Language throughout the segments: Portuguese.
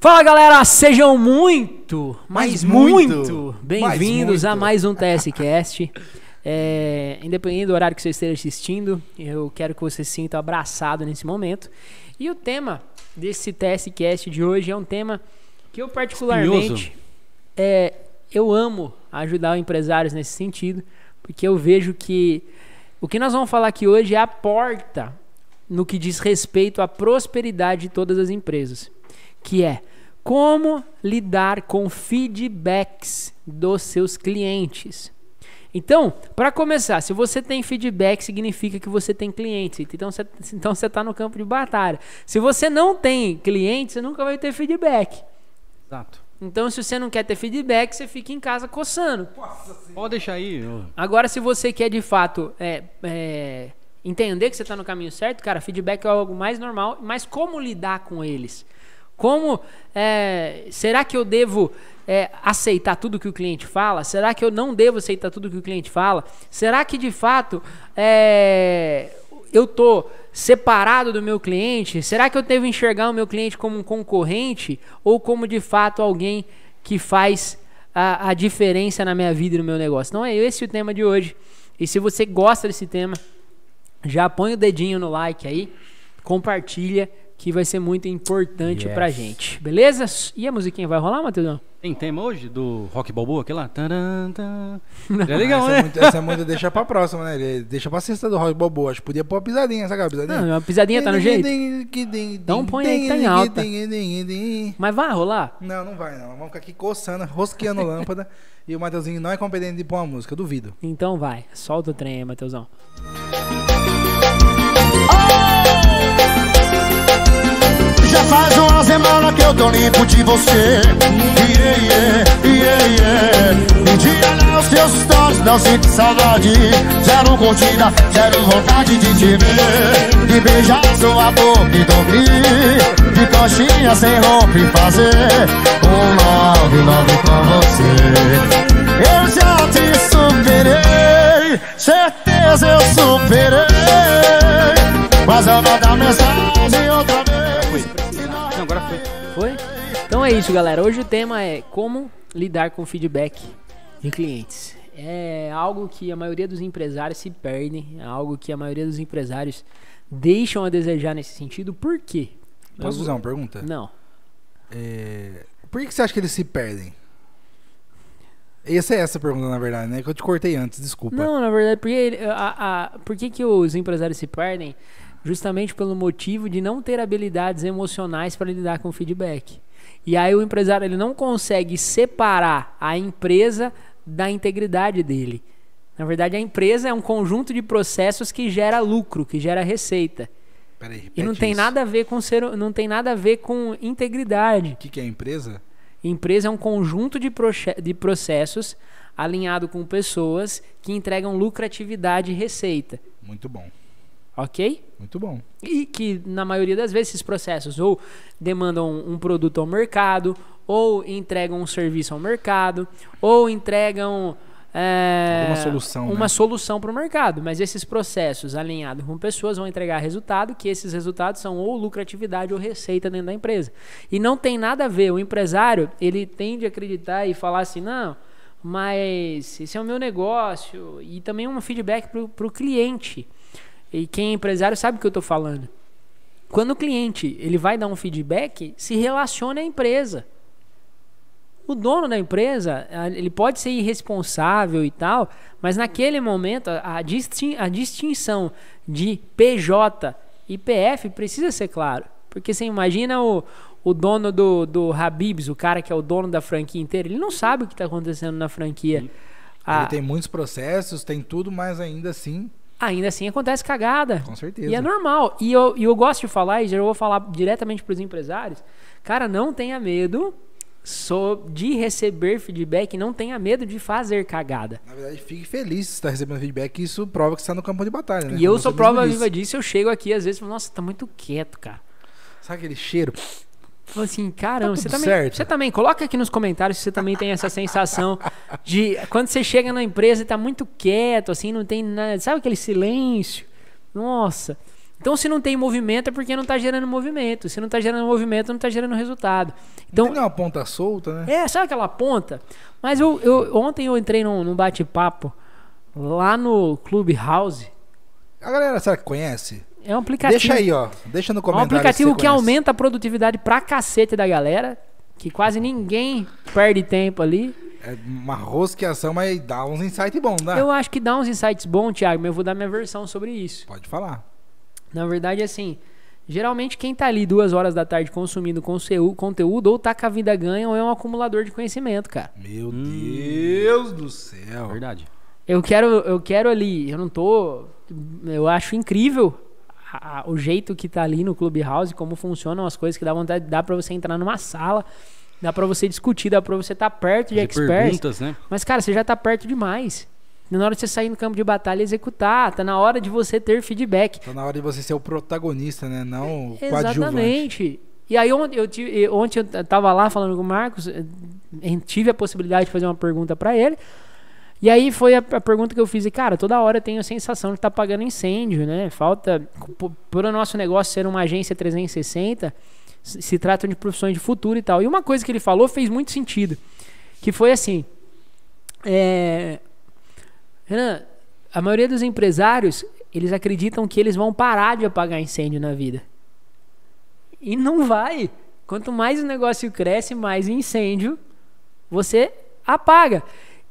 Fala galera, sejam muito, mas Mas muito, muito bem-vindos a mais um TSCast. É, independente do horário que você esteja assistindo, eu quero que você se sinta abraçado nesse momento. E o tema desse TSCast de hoje é um tema que eu particularmente é, eu amo ajudar empresários nesse sentido, porque eu vejo que o que nós vamos falar aqui hoje é a porta no que diz respeito à prosperidade de todas as empresas, que é como lidar com feedbacks dos seus clientes. Então, para começar, se você tem feedback, significa que você tem clientes. Então você então está no campo de batalha. Se você não tem clientes, você nunca vai ter feedback. Exato. Então, se você não quer ter feedback, você fica em casa coçando. Pode deixar aí. ô. Agora, se você quer de fato é, é, entender que você está no caminho certo, cara, feedback é algo mais normal, mas como lidar com eles? Como é, será que eu devo é, aceitar tudo que o cliente fala? Será que eu não devo aceitar tudo que o cliente fala? Será que de fato é, eu tô separado do meu cliente? Será que eu devo enxergar o meu cliente como um concorrente ou como de fato alguém que faz a, a diferença na minha vida e no meu negócio? Então é esse o tema de hoje. E se você gosta desse tema, já põe o dedinho no like aí, compartilha, que vai ser muito importante Yes. pra gente. Beleza? E a musiquinha vai rolar, Matheusão? Tem tema hoje do Rock Balboa, aquele lá? Taran, tan. É legal, essa, né? é muito, essa é muito deixa pra próxima, né? Ele deixa pra sexta do Rock Balboa. Acho que podia pôr a pisadinha, sabe aquela pisadinha? Não, a pisadinha tá no jeito? Então põe aí que tá em alta. Não, Mas vai rolar? não vai não. Vamos ficar aqui coçando, rosqueando lâmpada. E o Mateuzinho não é competente de pôr uma música, duvido. Então vai. Solta o trem aí, Matheusão. Faz uma semana que eu tô limpo de você. Yeah, yeah, yeah, yeah. De olhar os teus stories, não sinto saudade. Zero curtida, zero vontade de te ver. De beijar sua boca e dormir. De coxinha sem roupa e fazer Um love, love com você. Eu já te superei Certeza eu superei. Mas eu mandar mensagem outra foi. Então é isso, galera. Hoje o tema é como lidar com feedback de clientes. É algo que a maioria dos empresários se perdem, é algo que a maioria dos empresários deixam a desejar nesse sentido. Por quê? Posso fazer uma pergunta? Não. É, Por que você acha que eles se perdem? Essa é essa a pergunta, na verdade, né? Que eu te cortei antes, desculpa. Não, na verdade, porque a, a- por que, que os empresários se perdem? Justamente pelo motivo de não ter habilidades emocionais para lidar com feedback. E aí o empresário ele não consegue separar a empresa da integridade dele. Na verdade, a empresa é um conjunto de processos que gera lucro, que gera receita. Peraí, E não tem isso. nada a ver com ser, não tem nada a ver com integridade. O que, que é empresa? Empresa é um conjunto de, de processos alinhado com pessoas que entregam lucratividade e receita, Muito bom. Ok? Muito bom. E que na maioria das vezes esses processos ou demandam um produto ao mercado, ou entregam um serviço ao mercado, ou entregam é, Alguma solução, uma né? solução para o mercado. Mas esses processos alinhados com pessoas vão entregar resultado, que esses resultados são ou lucratividade ou receita dentro da empresa. E não tem nada a ver. O empresário ele tende a acreditar e falar assim, não, mas esse é o meu negócio. E também um feedback para o cliente. E quem é empresário sabe o que eu estou falando. Quando o cliente ele vai dar um feedback, se relacione à empresa. O dono da empresa, ah, ele pode ser irresponsável e tal, mas naquele momento a, distin- a distinção de PJ e PF precisa ser claro. Porque você imagina o, o dono do, do Habibs, o cara que é o dono da franquia inteira, ele não sabe o que está acontecendo na franquia. Ah, Ele tem muitos processos, tem tudo, mas ainda assim, ainda assim acontece cagada. com certeza. E é normal. E eu, e eu gosto de falar, e já vou falar diretamente para os empresários. Cara, não tenha medo so- de receber feedback, não tenha medo de fazer cagada. Na verdade, fique feliz se está recebendo feedback. Isso prova que você está no campo de batalha, né? E eu Como sou prova viva disso, eu chego aqui às vezes e falo, nossa, tá muito quieto, cara. Sabe aquele cheiro? Falo assim, caramba, Tá você também, certo. você também, coloca aqui nos comentários se você também tem essa sensação de quando você chega na empresa e tá muito quieto, assim, não tem nada, sabe aquele silêncio? Nossa. Então, se não tem movimento, é porque não está gerando movimento. Se não está gerando movimento, não está gerando resultado. Então, Não tem uma ponta solta, né? é, sabe aquela ponta? Mas eu, eu- ontem eu entrei num, num bate-papo lá no Clubhouse. A galera, será que conhece? É um aplicativo. Deixa aí, ó. Deixa no É um comentário. aplicativo que aumenta a produtividade pra cacete da galera. Que quase ninguém perde tempo ali. É uma rosqueação, mas dá uns insights bons, dá? Eu acho que dá uns insights bons, Thiago, mas eu vou dar minha versão sobre isso. Pode falar. Na verdade, assim, geralmente quem tá ali duas horas da tarde consumindo conteúdo, conteúdo ou tá com a vida ganha ou é um acumulador de conhecimento, cara. Meu Deus do céu. Verdade. Eu quero, eu quero ali, eu não tô. Eu acho incrível a- a- o jeito que tá ali no Clubhouse, como funcionam as coisas, que dá vontade, dá pra você entrar numa sala, dá pra você discutir, dá pra você estar perto de De experts. perguntas, né? Mas, cara, você já tá perto demais. Na hora de você sair no campo de batalha e executar, tá na hora de você ter feedback. Tá na hora de você ser o protagonista, né? Não o coadjuvante. Exatamente. E aí ontem eu, tive, ontem eu tava lá falando com o Marcos, eh, tive a possibilidade de fazer uma pergunta pra ele. E aí foi a, a pergunta que eu fiz, e cara, toda hora eu tenho a sensação de tá pagando incêndio, né? Falta, p- por o nosso negócio ser uma agência 360, se, se tratam de profissões de futuro e tal. E uma coisa que ele falou fez muito sentido, que foi assim, é, Renan, a maioria dos empresários, eles acreditam que eles vão parar de apagar incêndio na vida. E não vai. Quanto mais o negócio cresce, mais incêndio você apaga.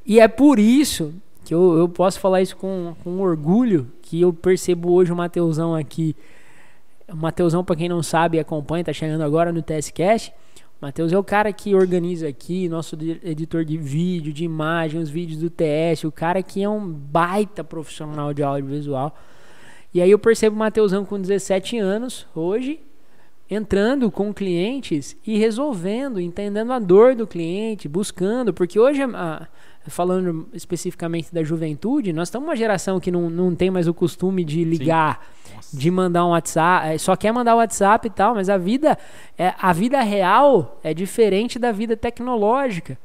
E é por isso que eu, eu posso falar isso com, com orgulho, que eu percebo hoje o Mateusão aqui. O Mateusão, para quem não sabe, acompanha, tá chegando agora no TSCast. O Matheus é o cara que organiza aqui, nosso di- editor de vídeo, de imagem, os vídeos do TS, o cara que é um baita profissional de audiovisual. E aí eu percebo o Mateusão com 17 anos, hoje, entrando com clientes e resolvendo, entendendo a dor do cliente, buscando, porque hoje, a- falando especificamente da juventude, nós estamos uma geração que não, não tem mais o costume de ligar, de mandar um WhatsApp, eh, só quer mandar o WhatsApp e tal, mas a vida, é, a vida real é diferente da vida tecnológica.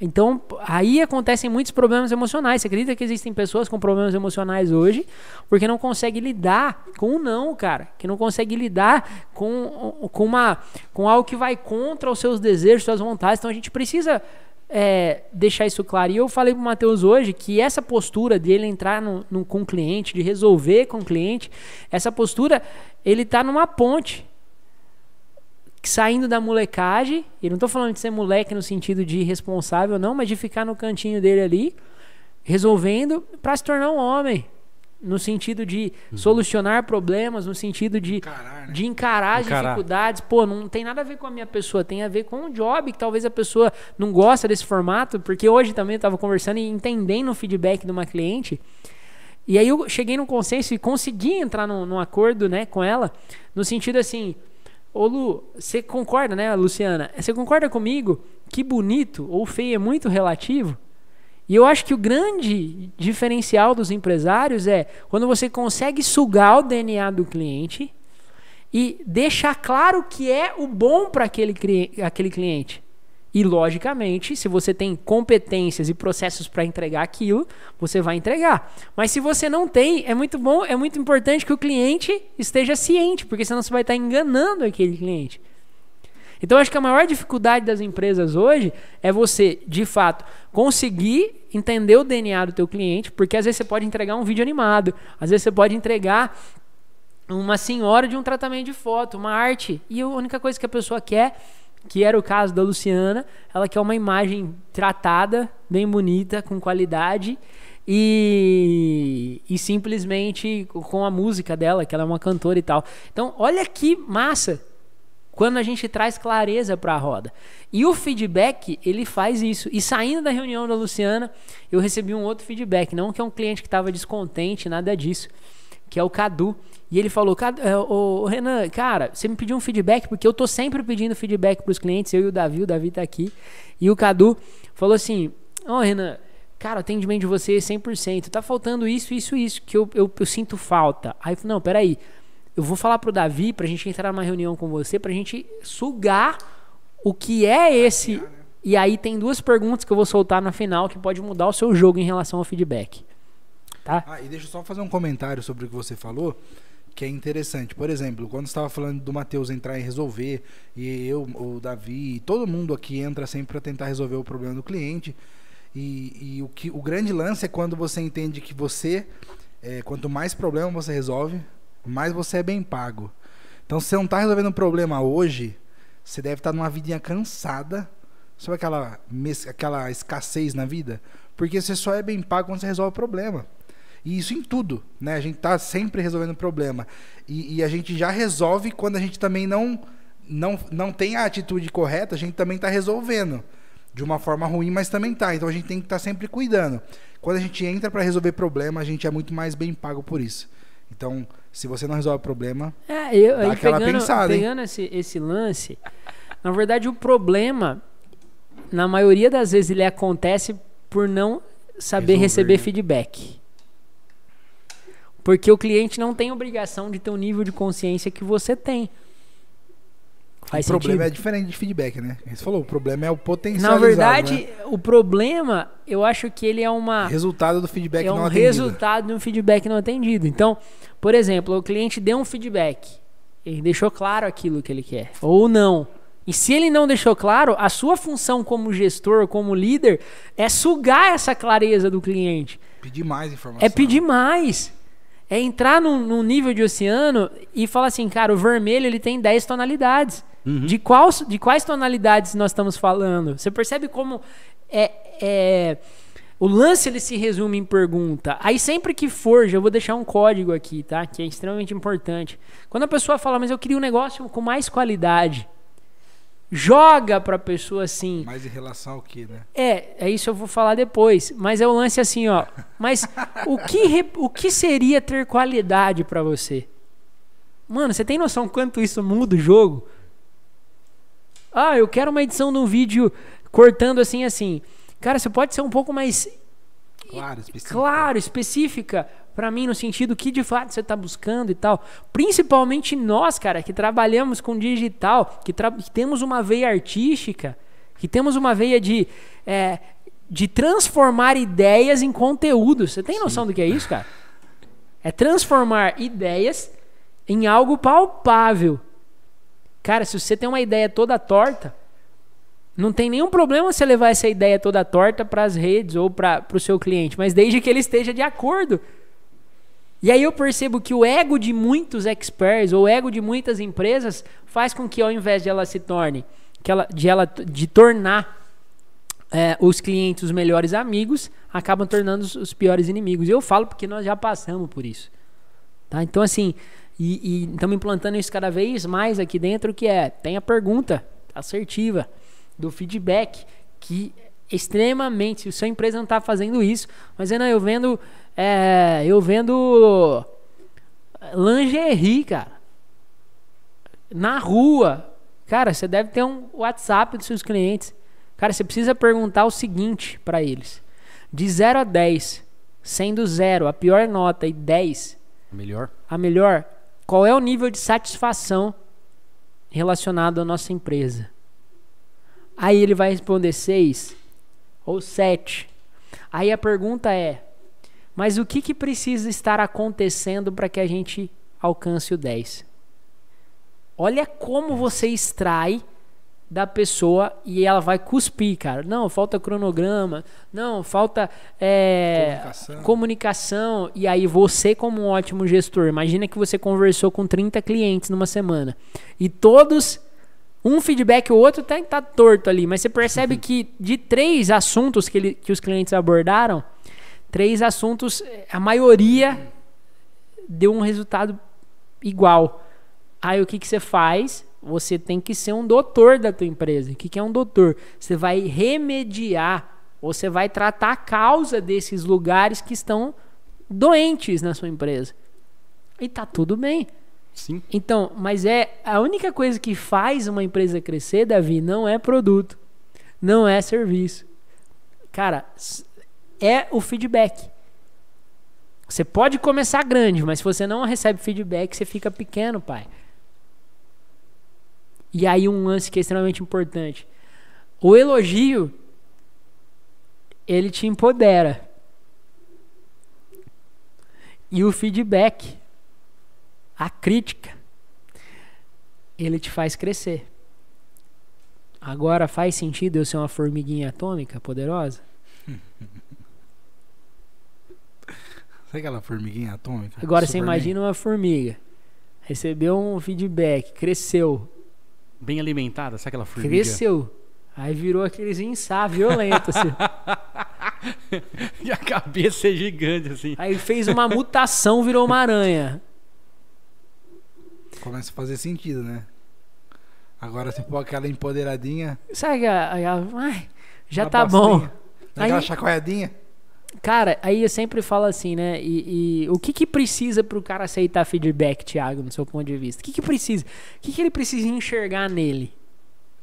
Então, aí acontecem muitos problemas emocionais. Você acredita que existem pessoas com problemas emocionais hoje porque não conseguem lidar com o não, cara? Que não conseguem lidar com, com, uma, com algo que vai contra os seus desejos, suas vontades. Então, a gente precisa é, deixar isso claro. E eu falei pro Matheus hoje que essa postura dele entrar no, no- com o cliente, de resolver com o cliente, essa postura, ele tá numa ponte saindo da molecagem, e não tô falando de ser moleque no sentido de irresponsável, não, mas de ficar no cantinho dele ali, resolvendo para se tornar um homem. No sentido de solucionar problemas, no sentido de Encarar, né? de encarar Encarar. dificuldades. Pô, não tem nada a ver com a minha pessoa, tem a ver com o job, que talvez a pessoa não gosta desse formato, porque hoje também eu estava conversando e entendendo o feedback de uma cliente. E aí eu cheguei num consenso e consegui entrar num, num acordo né, com ela, no sentido assim, ô Lu, você concorda, né, Luciana? Você concorda comigo que bonito ou feio é muito relativo? E eu acho que o grande diferencial dos empresários é quando você consegue sugar o DNA do cliente e deixar claro que é o bom para aquele, aquele cliente. E, logicamente, se você tem competências e processos para entregar aquilo, você vai entregar. Mas se você não tem, é muito bom, é muito importante que o cliente esteja ciente, porque senão você vai estar enganando aquele cliente. Então, acho que a maior dificuldade das empresas hoje é você, de fato, conseguir entender o DNA do teu cliente, porque às vezes você pode entregar um vídeo animado, às vezes você pode entregar uma senhora de um tratamento de foto, uma arte, e a única coisa que a pessoa quer, que era o caso da Luciana, ela quer uma imagem tratada, bem bonita, com qualidade e, e simplesmente com a música dela, que ela é uma cantora e tal. Então, olha que massa quando a gente traz clareza para a roda. E o feedback, ele faz isso. E saindo da reunião da Luciana, eu recebi um outro feedback, não que é um cliente que estava descontente, nada disso, que é o Cadu. E ele falou: "Cadu- é, ô, ô, Renan, cara, você me pediu um feedback, porque eu tô sempre pedindo feedback para os clientes, eu e o Davi, o Davi tá aqui. E o Cadu falou assim: Ó, Renan, cara, atendimento de você é 100%, tá faltando isso, isso, isso, que eu, eu, eu sinto falta. Aí eu falei: Não, peraí. Eu vou falar pro Davi pra gente entrar numa reunião com você, pra gente sugar o que é esse. E aí tem duas perguntas que eu vou soltar na final que pode mudar o seu jogo em relação ao feedback. Tá? Ah, e deixa eu só fazer um comentário sobre o que você falou. que é interessante. Por exemplo, quando você estava falando do Matheus entrar e resolver, e eu, o Davi, todo mundo aqui entra sempre para tentar resolver o problema do cliente. E, e, o, que, o grande lance é quando você entende que você, é, quanto mais problema você resolve, mais você é bem pago. Então, se você não está resolvendo um problema hoje, você deve estar tá numa vidinha cansada. Sabe aquela, aquela escassez na vida? Porque você só é bem pago quando você resolve o problema. E isso em tudo, né? A gente está sempre resolvendo problema. E, e, a gente já resolve quando a gente também não, não, não tem a atitude correta, a gente também está resolvendo. De uma forma ruim, mas também tá. Então a gente tem que estar tá sempre cuidando. Quando a gente entra para resolver problema, a gente é muito mais bem pago por isso. Então, se você não resolve problema, é, eu, dá aquela pegando, pensada. Pegando esse, esse lance, na verdade o problema, na maioria das vezes, ele acontece por não saber resolver, receber né? feedback. Porque o cliente não tem obrigação de ter o nível de consciência que você tem. Faz o sentido. problema é diferente de feedback, né? Você falou, o problema é o potencial. Na verdade, né? o problema, eu acho que ele é uma resultado do feedback é não um atendido. resultado de um feedback não atendido. Então, por exemplo, o cliente deu um feedback, ele deixou claro aquilo que ele quer ou não. E se ele não deixou claro, a sua função como gestor, como líder, é sugar essa clareza do cliente. Pedir mais informação. É pedir mais é entrar num, num, nível de oceano e falar assim, cara, o vermelho ele tem 10 tonalidades. Uhum. De, qual, de quais tonalidades nós estamos falando? Você percebe como é, é, o lance ele se resume em pergunta. Aí sempre que for, já vou deixar um código aqui, tá? Que é extremamente importante. Quando a pessoa fala, mas eu queria um negócio com mais qualidade joga pra pessoa assim. Mas em relação ao que, né? É, é isso eu vou falar depois. Mas é o lance assim, ó. Mas o que, o que seria ter qualidade para você? Mano, você tem noção quanto isso muda o jogo? Ah, eu quero uma edição de um vídeo cortando assim, assim. Cara, você pode ser um pouco mais. Claro, específica. Claro, específica para mim no sentido que de fato você está buscando e tal. Principalmente nós, cara, que trabalhamos com digital, que, que temos uma veia artística, que temos uma veia de, é, de transformar ideias em conteúdo. Você tem noção Sim. do que é isso, cara? É transformar ideias em algo palpável. Cara, se você tem uma ideia toda torta, não tem nenhum problema você levar essa ideia toda torta para as redes ou para o seu cliente, mas desde que ele esteja de acordo e aí eu percebo que o ego de muitos experts ou o ego de muitas empresas faz com que ao invés de ela se torne, que ela, de ela de tornar é, os clientes os melhores amigos, acabam tornando os, os, piores inimigos. E eu falo porque nós já passamos por isso. Tá? Então assim, e estamos implantando isso cada vez mais aqui dentro, que é, tem a pergunta assertiva do feedback, que extremamente, se a sua empresa não está fazendo isso, mas ainda eu vendo é, eu vendo lingerie, cara. Na rua. Cara, você deve ter um WhatsApp dos seus clientes. Cara, você precisa perguntar o seguinte para eles: de 0 a 10, sendo 0 a pior nota e 10 a melhor. A melhor, qual é o nível de satisfação relacionado à nossa empresa? Aí ele vai responder 6 ou 7. Aí a pergunta é: mas o que, que precisa estar acontecendo para que a gente alcance o 10? Olha como você extrai da pessoa e ela vai cuspir, cara. Não, falta cronograma, não, falta é, comunicação. comunicação. E aí você, como um ótimo gestor, imagina que você conversou com 30 clientes numa semana e todos um feedback ou outro tá, tá torto ali, mas você percebe que de três assuntos que, ele, que os clientes abordaram, três assuntos, a maioria deu um resultado igual. Aí o que, que você faz? Você tem que ser um doutor da tua empresa. O que, que é um doutor? Você vai remediar, você vai tratar a causa desses lugares que estão doentes na sua empresa. E tá tudo bem. Sim. Então, mas é a única coisa que faz uma empresa crescer, Davi, não é produto, não é serviço. Cara, é o feedback. Você pode começar grande, mas se você não recebe feedback, você fica pequeno, pai. E aí um lance que é extremamente importante. O elogio ele te empodera. E o feedback A crítica, ele te faz crescer. Agora faz sentido eu ser uma formiguinha atômica poderosa? Sabe aquela formiguinha atômica? Agora você Superman? imagina uma formiga. Recebeu um feedback, cresceu, Bem alimentada, sabe aquela formiga? cresceu. Aí virou aqueles insá violento, assim. E a cabeça é gigante, assim. Aí fez uma mutação, virou uma aranha. Começa a fazer sentido, né? Agora você pôr aquela empoderadinha. Sabe a, a- ai, já tá bom. Aquela Aí- chacoalhadinha. Cara, aí eu sempre falo assim, né? E, e o que que precisa pro cara aceitar feedback, Thiago, no seu ponto de vista? O que que precisa? O que que ele precisa enxergar nele?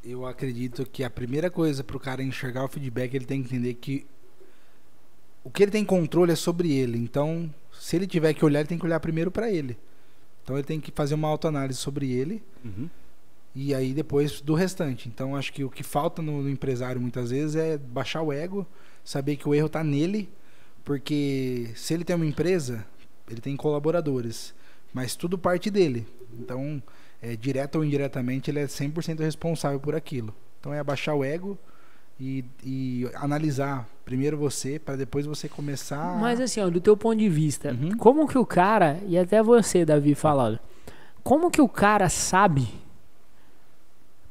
Eu acredito que a primeira coisa pro cara enxergar o feedback, ele tem que entender que o que ele tem controle é sobre ele. Então, se ele tiver que olhar, ele tem que olhar primeiro pra ele. Então, ele tem que fazer uma autoanálise sobre ele Uhum. e aí depois do restante. Então, acho que o que falta no, no empresário muitas vezes é baixar o ego, saber que o erro tá nele, porque se ele tem uma empresa, ele tem colaboradores, mas tudo parte dele. Então, é, direto ou indiretamente, ele é 100% responsável por aquilo. Então, é abaixar o ego e, e analisar primeiro você, para depois você começar. Mas assim, ó, do teu ponto de vista, Uhum. como que o cara, e até você, Davi, falando, como que o cara sabe,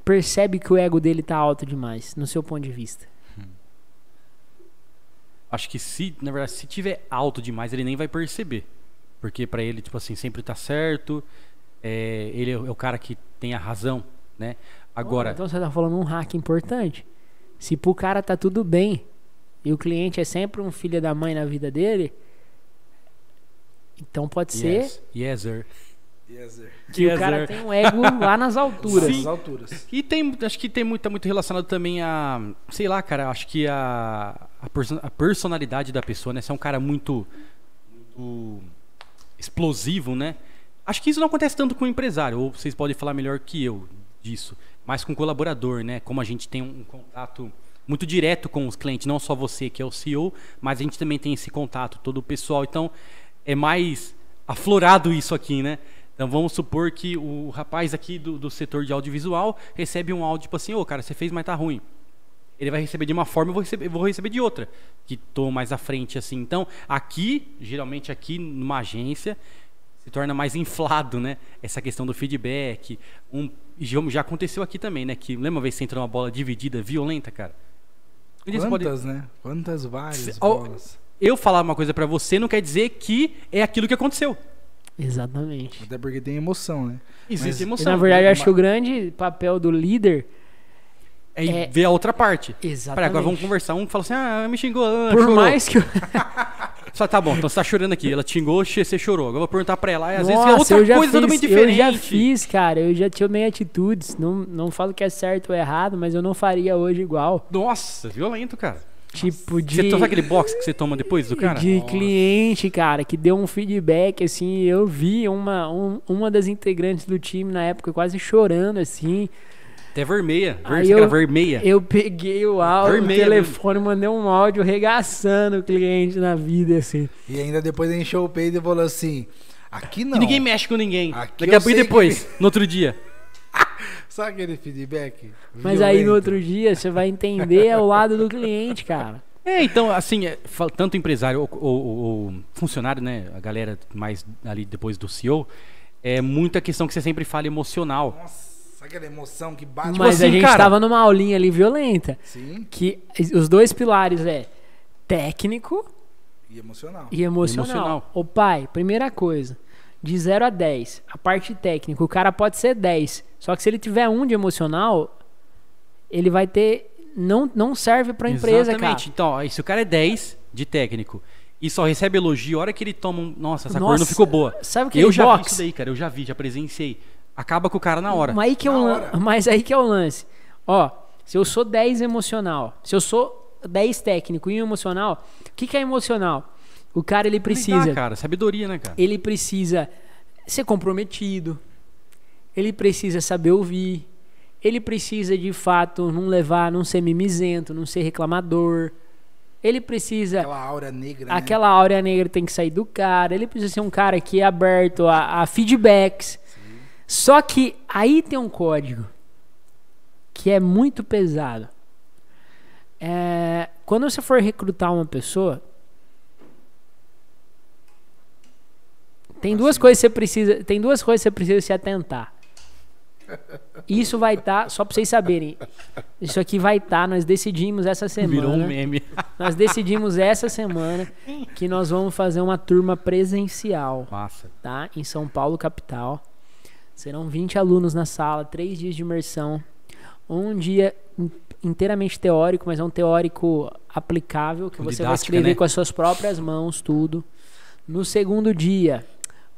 percebe que o ego dele tá alto demais, no seu ponto de vista? Acho que se, na verdade, se tiver alto demais, ele nem vai perceber. Porque pra ele, tipo assim, sempre tá certo. é, ele é o é cara que tem a razão, né? Agora, Então você tá falando um hack importante. Se pro cara tá tudo bem e o cliente é sempre um filho da mãe na vida dele, então pode ser yes, yes, sir. Yes, sir. que Yes, o cara sir. tem um ego lá nas alturas. Nas alturas. E tem, acho que tem muito, tá muito relacionado também a, sei lá, cara, acho que a, a, a personalidade da pessoa, né? Se é um cara muito, muito explosivo, né? Acho que isso não acontece tanto com o empresário, ou vocês podem falar melhor que eu disso, mas com colaborador, né? Como a gente tem um contato muito direto com os clientes, não só você que é o CEO, mas a gente também tem esse contato, todo o pessoal. Então, é mais aflorado isso aqui, né? Então vamos supor que o rapaz aqui do, do setor de audiovisual recebe um áudio tipo assim, ô cara, você fez, mas tá ruim. Ele vai receber de uma forma, eu vou receber, vou receber de outra, que tô mais à frente assim. Então, aqui, geralmente aqui numa agência, se torna mais inflado, né? Essa questão do feedback. Um, já já aconteceu aqui também, né? Que lembra uma vez que você entrou numa bola dividida, violenta, cara? Você pode- Quantas, né? Quantas várias bolas. eu falar uma coisa pra você não quer dizer que é aquilo que aconteceu. Exatamente. Até porque tem emoção, né? Existe Mas- E, emoção. na verdade, eu acho que o grande papel do líder. É, é- ver a outra parte. Exatamente. Peraí, agora vamos conversar. Um fala assim, ah, me xingou, Por chorou. mais que eu. Só tá bom, então você tá chorando aqui. Ela xingou, você chorou. Agora eu vou perguntar pra ela. Aí, às Nossa, vezes é outra eu já coisa fiz, totalmente Eu diferente. já fiz, cara. Eu já tomei atitudes. Não, não falo que é certo ou errado, mas eu não faria hoje igual. Nossa, violento, cara. Tipo, de. Você toma aquele box que você toma depois do cara? de cliente, cara, que deu um feedback, assim, eu vi uma, um- uma das integrantes do time na época quase chorando, assim. Até vermelha. Ver, Aí eu- vermelha. Eu peguei o áudio, o Vermelho. telefone, mandei um áudio regaçando o cliente na vida, assim. E ainda depois encheu o peito e falou assim: aqui não. E ninguém mexe com ninguém. Aqui Daqui a pouco depois, no outro dia. Sabe aquele feedback? Mas aí no outro dia você vai entender o lado do cliente, cara. É, então, assim, é, tanto empresário ou, ou- ou- ou funcionário, né? A galera mais ali depois do CEO, é muita questão que você sempre fala emocional. Nossa, sabe aquela emoção que bate Mas a assim, gente cara- tava numa aulinha ali violenta. Sim, Que os dois pilares é técnico e emocional. e emocional. Emocional. Ô pai, primeira coisa, de 0 a 10, a parte técnica, o cara pode ser 10. Só que se ele tiver um de emocional, ele vai ter. Não, não serve pra empresa, Exatamente. Então, ó, se o cara é 10 de técnico e só recebe elogio, a hora que ele toma um. Nossa, essa cor não Nossa, ficou boa. cara. Sabe o que Eu é já vi box? isso daí, cara. Eu já vi, já presenciei. Acaba com o cara na hora. Mas aí que, é o lan- mas aí que é o lance. Ó, se eu sou 10 emocional, se eu sou 10 técnico e um emocional, o que, que é emocional? O cara ele precisa. Lidar, cara. Sabedoria, né, cara? ele precisa ser comprometido, ele precisa saber ouvir, ele precisa de fato não levar, não ser mimizento, não ser reclamador. Ele precisa. Aquela aura negra, né? Aquela áurea negra tem que sair do cara. Ele precisa ser um cara que é aberto a, a feedbacks. Só que aí tem um código que é muito pesado. É, quando você for recrutar uma pessoa, tem duas coisas que você precisa, tem duas coisas você precisa se atentar. Isso vai estar, só para vocês saberem. Isso aqui vai estar, nós decidimos essa semana. Virou um meme. Nós decidimos essa semana que nós vamos fazer uma turma presencial, Massa. tá? Em São Paulo, capital. Serão 20 alunos na sala, três dias de imersão. Um dia in- inteiramente teórico, mas é um teórico aplicável, que você vai escrever né? com as suas próprias mãos, tudo. No segundo dia,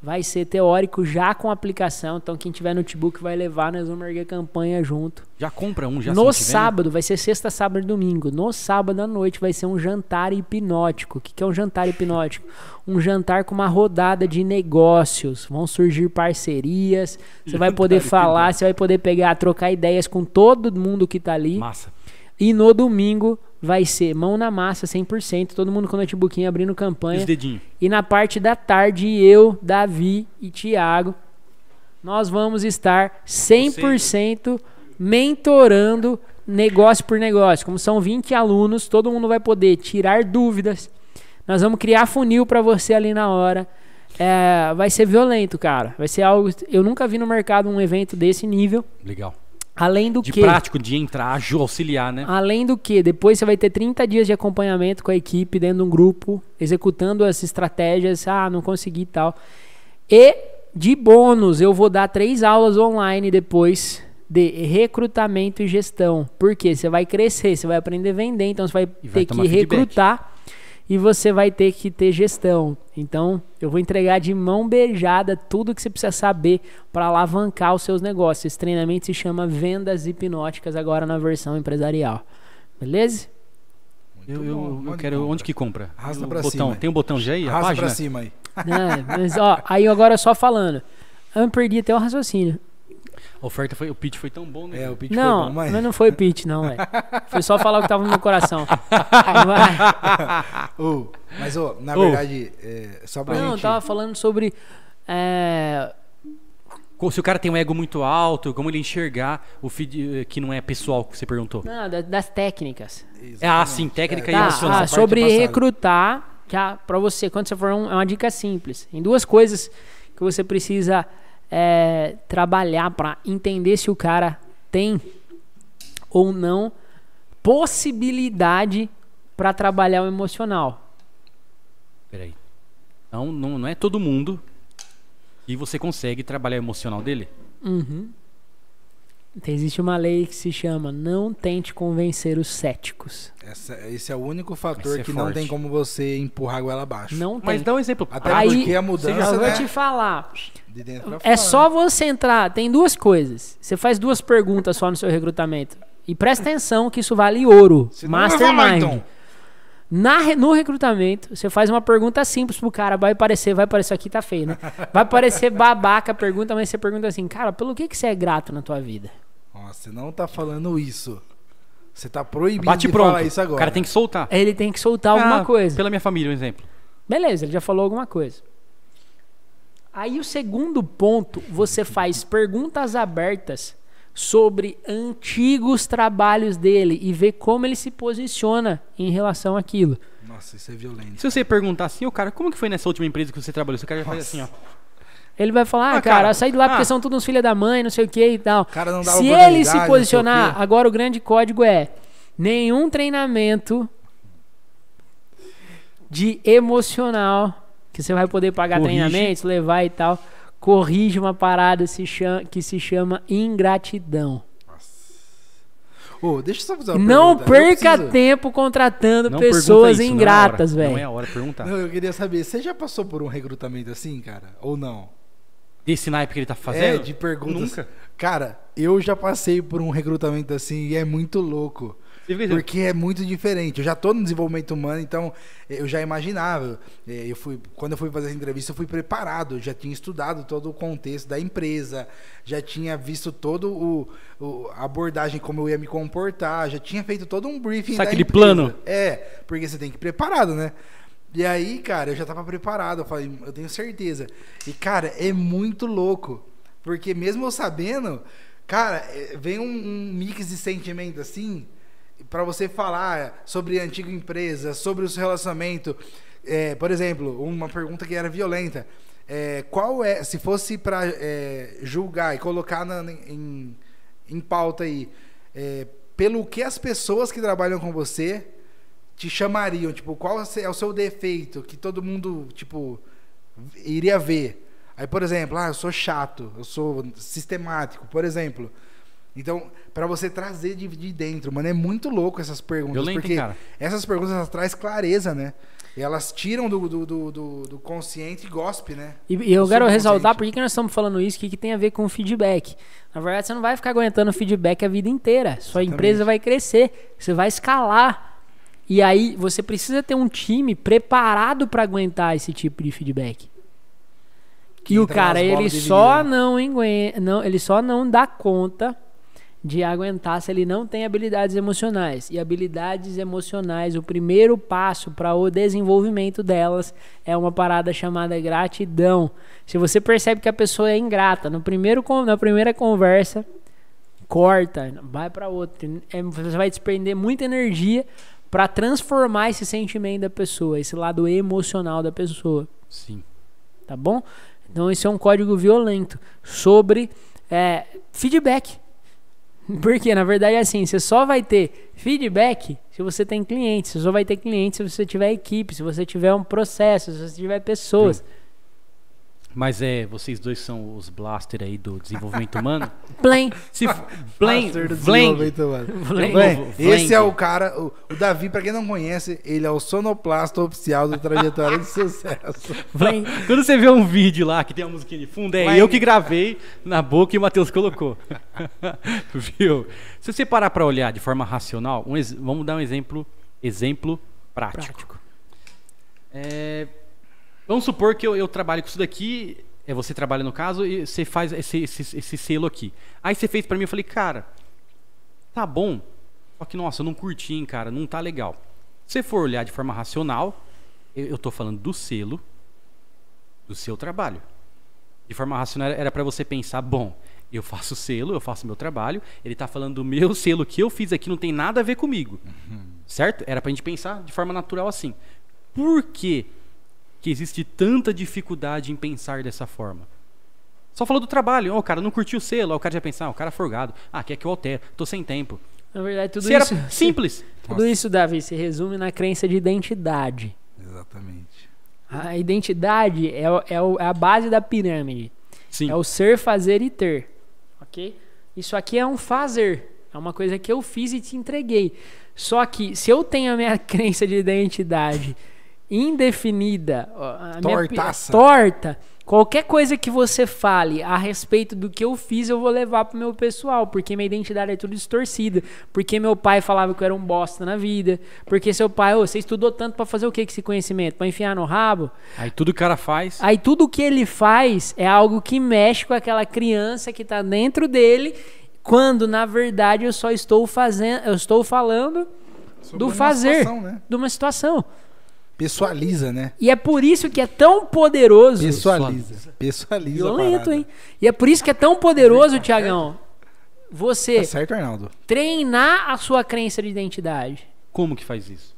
vai ser teórico já com aplicação. Então, quem tiver notebook vai levar, nós vamos erguer campanha junto. Já compra um, já no sábado, vai ser sexta, sábado e domingo. No sábado à noite vai ser um jantar hipnótico. O que, que é um jantar hipnótico? Um jantar com uma rodada de negócios. Vão surgir parcerias. Você vai poder falar, você vai poder pegar, trocar ideias com todo mundo que tá ali. Massa. E no domingo vai ser mão na massa 100%, todo mundo com notebookinho abrindo campanha. os dedinhos. E na parte da tarde, eu, Davi e Thiago, nós vamos estar 100% mentorando negócio por negócio. Como são 20 alunos, todo mundo vai poder tirar dúvidas. Nós vamos criar funil para você ali na hora. É, vai ser violento, cara. Vai ser algo. Eu nunca vi no mercado um evento desse nível. Legal. Além do De que. prático, de entrar, auxiliar, né? Além do que, depois você vai ter 30 dias de acompanhamento com a equipe dentro de um grupo, executando as estratégias. Ah, não consegui e tal. E de bônus, eu vou dar três aulas online depois de recrutamento e gestão. Porque você vai crescer, você vai aprender a vender, então você vai vai ter que feedback. E você vai ter que ter gestão. Então, eu vou entregar de mão beijada tudo que você precisa saber para alavancar os seus negócios. Esse treinamento se chama Vendas Hipnóticas, agora na versão empresarial. Beleza? Eu, eu, eu Onde quero. compra? Onde que compra? Arrasta pra botão. cima. Tem um botão já aí? Arrasta pra cima aí. É, mas ó, aí agora só falando. Eu me perdi até o raciocínio. A oferta foi. O pitch foi tão bom, né? É, o pitch Não, foi bom, mas... mas não foi pitch, não, velho. Foi só falar o que tava no meu coração. Mas, ô, na verdade, é, só pra Não, eu gente... tava falando sobre. é, Se o cara tem um ego muito alto, como ele enxergar o feed eh, que não é pessoal que você perguntou? não, da- das técnicas. É, ah, sim, técnica e Tá, emocional. ah, sobre é passada. recrutar, já pra você, quando você for um, é uma dica simples. Tem duas coisas que você precisa é, trabalhar pra entender se o cara tem ou não possibilidade pra trabalhar o emocional. Peraí. Então, não, não é todo mundo que você consegue trabalhar o emocional dele? Uhum. Tem- Existe uma lei que se chama não tente convencer os céticos. Essa- esse é o único fator é que não forte. tem como você empurrar a goela abaixo. Não tem. Mas dá um exemplo. Até Aí, porque a Eu mudança, vou né? te falar. De dentro pra É fora. só você entrar. Tem duas coisas. Você faz duas perguntas só no seu recrutamento. E presta atenção que isso vale ouro. Falar, Mastermind. então. Na no recrutamento, você faz uma pergunta simples pro cara. Vai parecer, vai parecer aqui tá feio, né? Vai parecer babaca a pergunta, mas você pergunta assim, cara, pelo que, que você é grato na tua vida? Você não tá falando isso. Você tá proibido Bate de pronto. falar isso agora. O cara tem que soltar. Ele tem que soltar alguma Ah, coisa. Pela minha família, um exemplo. Beleza, ele já falou alguma coisa. Aí o segundo ponto, você faz perguntas abertas sobre antigos trabalhos dele e vê como ele se posiciona em relação àquilo. Nossa, isso é violento. Se você perguntar assim, ô cara, como que foi nessa última empresa que você trabalhou? Esse cara já faz assim, ó. Ele vai falar, ah, Ah, cara, cara, saí de lá porque ah. são todos uns filhos da mãe, não sei o que e tal. cara não dava Se ele se posicionar, agora o grande código é nenhum treinamento de emocional que você vai poder pagar Corrige. treinamentos, levar e tal, corrige uma parada se chama- que se chama ingratidão. Ô, deixa eu só fazer uma Não pergunta. Perca preciso- tempo contratando Não pessoas isso, ingratas, não é a hora. velho. Não é a hora de perguntar. Não, eu queria saber, você já passou por um recrutamento assim, cara? Ou não? Desse naipe que ele tá É, fazendo? de perguntas. Nunca. Cara, eu já passei por um recrutamento assim e é muito louco. Porque é muito diferente. Eu já tô no desenvolvimento humano, então eu já imaginava. É, Eu fui, quando eu fui fazer essa entrevista, eu fui preparado. Eu já tinha estudado todo o contexto da empresa, já tinha visto todo o, o- a abordagem como eu ia me comportar, já tinha feito todo um briefing. Sabe da aquele empresa. plano? É, porque você tem que ir preparado, né? E aí, cara, eu já tava preparado. Eu falei, eu tenho certeza. E, cara, é muito louco. Porque mesmo eu sabendo, cara, é, vem um, um mix de sentimento assim, pra você falar sobre a antiga empresa, sobre o seu relacionamento. É, por exemplo, uma pergunta que era violenta. É, qual é, se fosse pra é, julgar e colocar na- em, em pauta aí, é, pelo que as pessoas que trabalham com você te chamariam? Tipo, qual é o seu defeito que todo mundo, tipo, iria ver? Aí, por exemplo, ah, eu sou chato, eu sou sistemático, por exemplo. Então, pra você trazer de, de dentro, mano, é muito louco essas perguntas. Violento, porque cara? essas perguntas elas trazem clareza, né? E elas tiram do, do, do, do, do consciente e gospe, né? E, e eu quero ressaltar por que que nós estamos falando isso, o que, que tem a ver com feedback. Na verdade, você não vai ficar aguentando feedback a vida inteira. Sua Exatamente. empresa vai crescer, você vai escalar. E aí você precisa ter um time preparado para aguentar esse tipo de feedback. Que e o cara, ele só não, não, ele só não dá conta de aguentar se ele não tem habilidades emocionais. E habilidades emocionais, o primeiro passo para o desenvolvimento delas é uma parada chamada gratidão. Se você percebe que a pessoa é ingrata, no primeiro, na primeira conversa, corta, vai para outra. É, você vai despender muita energia para transformar esse sentimento da pessoa, esse lado emocional da pessoa Sim. tá bom? Então esse é um código violento sobre é, feedback. Porque na verdade é assim, você só vai ter feedback se você tem clientes, você só vai ter clientes se você tiver equipe, se você tiver um processo, se você tiver pessoas. Mas é, vocês dois são os blaster aí do desenvolvimento humano. Plain. Se Master do desenvolvimento humano. Esse é o cara, o, o Davi, pra quem não conhece, ele é o sonoplasta oficial do Trajetória de Sucesso. Plain. Quando você vê um vídeo lá que tem uma musiquinha de fundo, é eu que gravei na boca e o Matheus colocou. Viu? Se você parar pra olhar de forma racional, um vamos dar um exemplo, exemplo prático. Prático. É, vamos supor que eu, eu trabalho com isso daqui, é você trabalha no caso e você faz esse, esse, esse selo aqui. Aí você fez pra mim, eu falei, cara, tá bom, só que nossa, eu não curti, hein, cara, não tá legal. Se você for olhar de forma racional, eu, tô falando do selo do seu trabalho. De forma racional era pra você pensar, bom, eu faço selo, eu faço meu trabalho, ele tá falando do meu selo que eu fiz aqui não tem nada a ver comigo. Certo? Era pra gente pensar de forma natural assim. Por que, que existe tanta dificuldade em pensar dessa forma? Só falou do trabalho. Ó, o cara não curtiu o selo. Aí o cara já pensa, ah, o cara é forgado. Ah, quer que eu altere. Tô sem tempo. Na verdade, tudo Se era isso. simples. Tudo isso, Davi, se resume na crença de identidade. Exatamente. A identidade é, é é a base da pirâmide. Sim. É o ser, fazer e ter. Ok? Isso aqui é um fazer. É uma coisa que eu fiz e te entreguei. Só que se eu tenho a minha crença de identidade indefinida, ó, a minha torta, qualquer coisa que você fale a respeito do que eu fiz, eu vou levar pro meu pessoal, porque minha identidade é tudo distorcida, porque meu pai falava que eu era um bosta na vida, porque seu pai, ô, você estudou tanto pra fazer o que com esse conhecimento? Pra enfiar no rabo? Aí tudo que o cara faz. Aí tudo que ele faz é algo que mexe com aquela criança que tá dentro dele, quando na verdade eu só estou fazendo, eu estou falando Sobre do fazer né? de uma situação. Pessoaliza, né? E é por isso que é tão poderoso. Pessoaliza. Pessoaliza. Violento, hein? E é por isso que é tão poderoso, Tiagão, você Tá certo, Arnaldo? treinar a sua crença de identidade. Como que faz isso?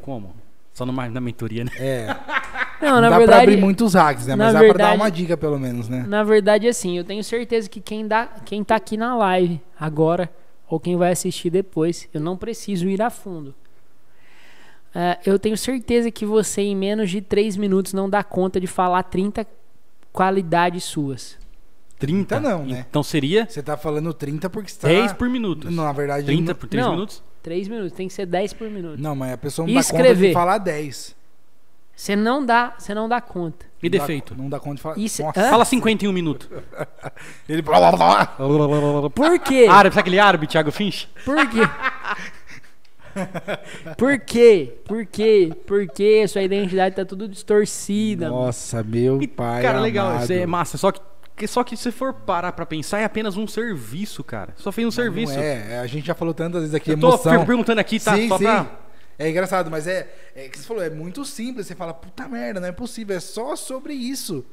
Como? Só numa, na mentoria, né? É. Não, Não na dá pra verdade, abrir muitos hacks, né? Mas dá pra dar verdade- uma dica, pelo menos, né? Na verdade, assim, eu tenho certeza que quem, dá, quem tá aqui na live agora, ou quem vai assistir depois, eu não preciso ir a fundo. É, eu tenho certeza que você, em menos de 3 minutos, não dá conta de falar 30 qualidades suas. 30 não, né? Então seria Você tá falando 30 porque você tá... 10 por minuto. Não, na verdade... 30 não- por 3 Não. minutos? 3 minutos, tem que ser 10 por minuto. Não, mas a pessoa E não dá conta escrever? de falar 10. Você não dá, você não dá conta. E Não dá- defeito? Não dá conta de falar. Isso- Nossa? Fala 51 minutos. ele. blá, blá, blá. Por quê? Árabe, sabe aquele árabe, Thiago Finch? Por quê? Por quê? Por quê? Porque sua identidade tá tudo distorcida. mano. Nossa, meu E, pai. cara, legal, amado. isso é massa. Só que, que- só que se for parar pra pensar, é apenas um serviço, cara. Só fez um Mas serviço. Não é, é, a gente já falou tantas vezes aqui, Eu tô emoção. per- perguntando aqui, tá? sim, só sim. pra. É engraçado, mas é, é que você falou, é muito simples. Você fala, puta merda, não é possível, é só sobre isso.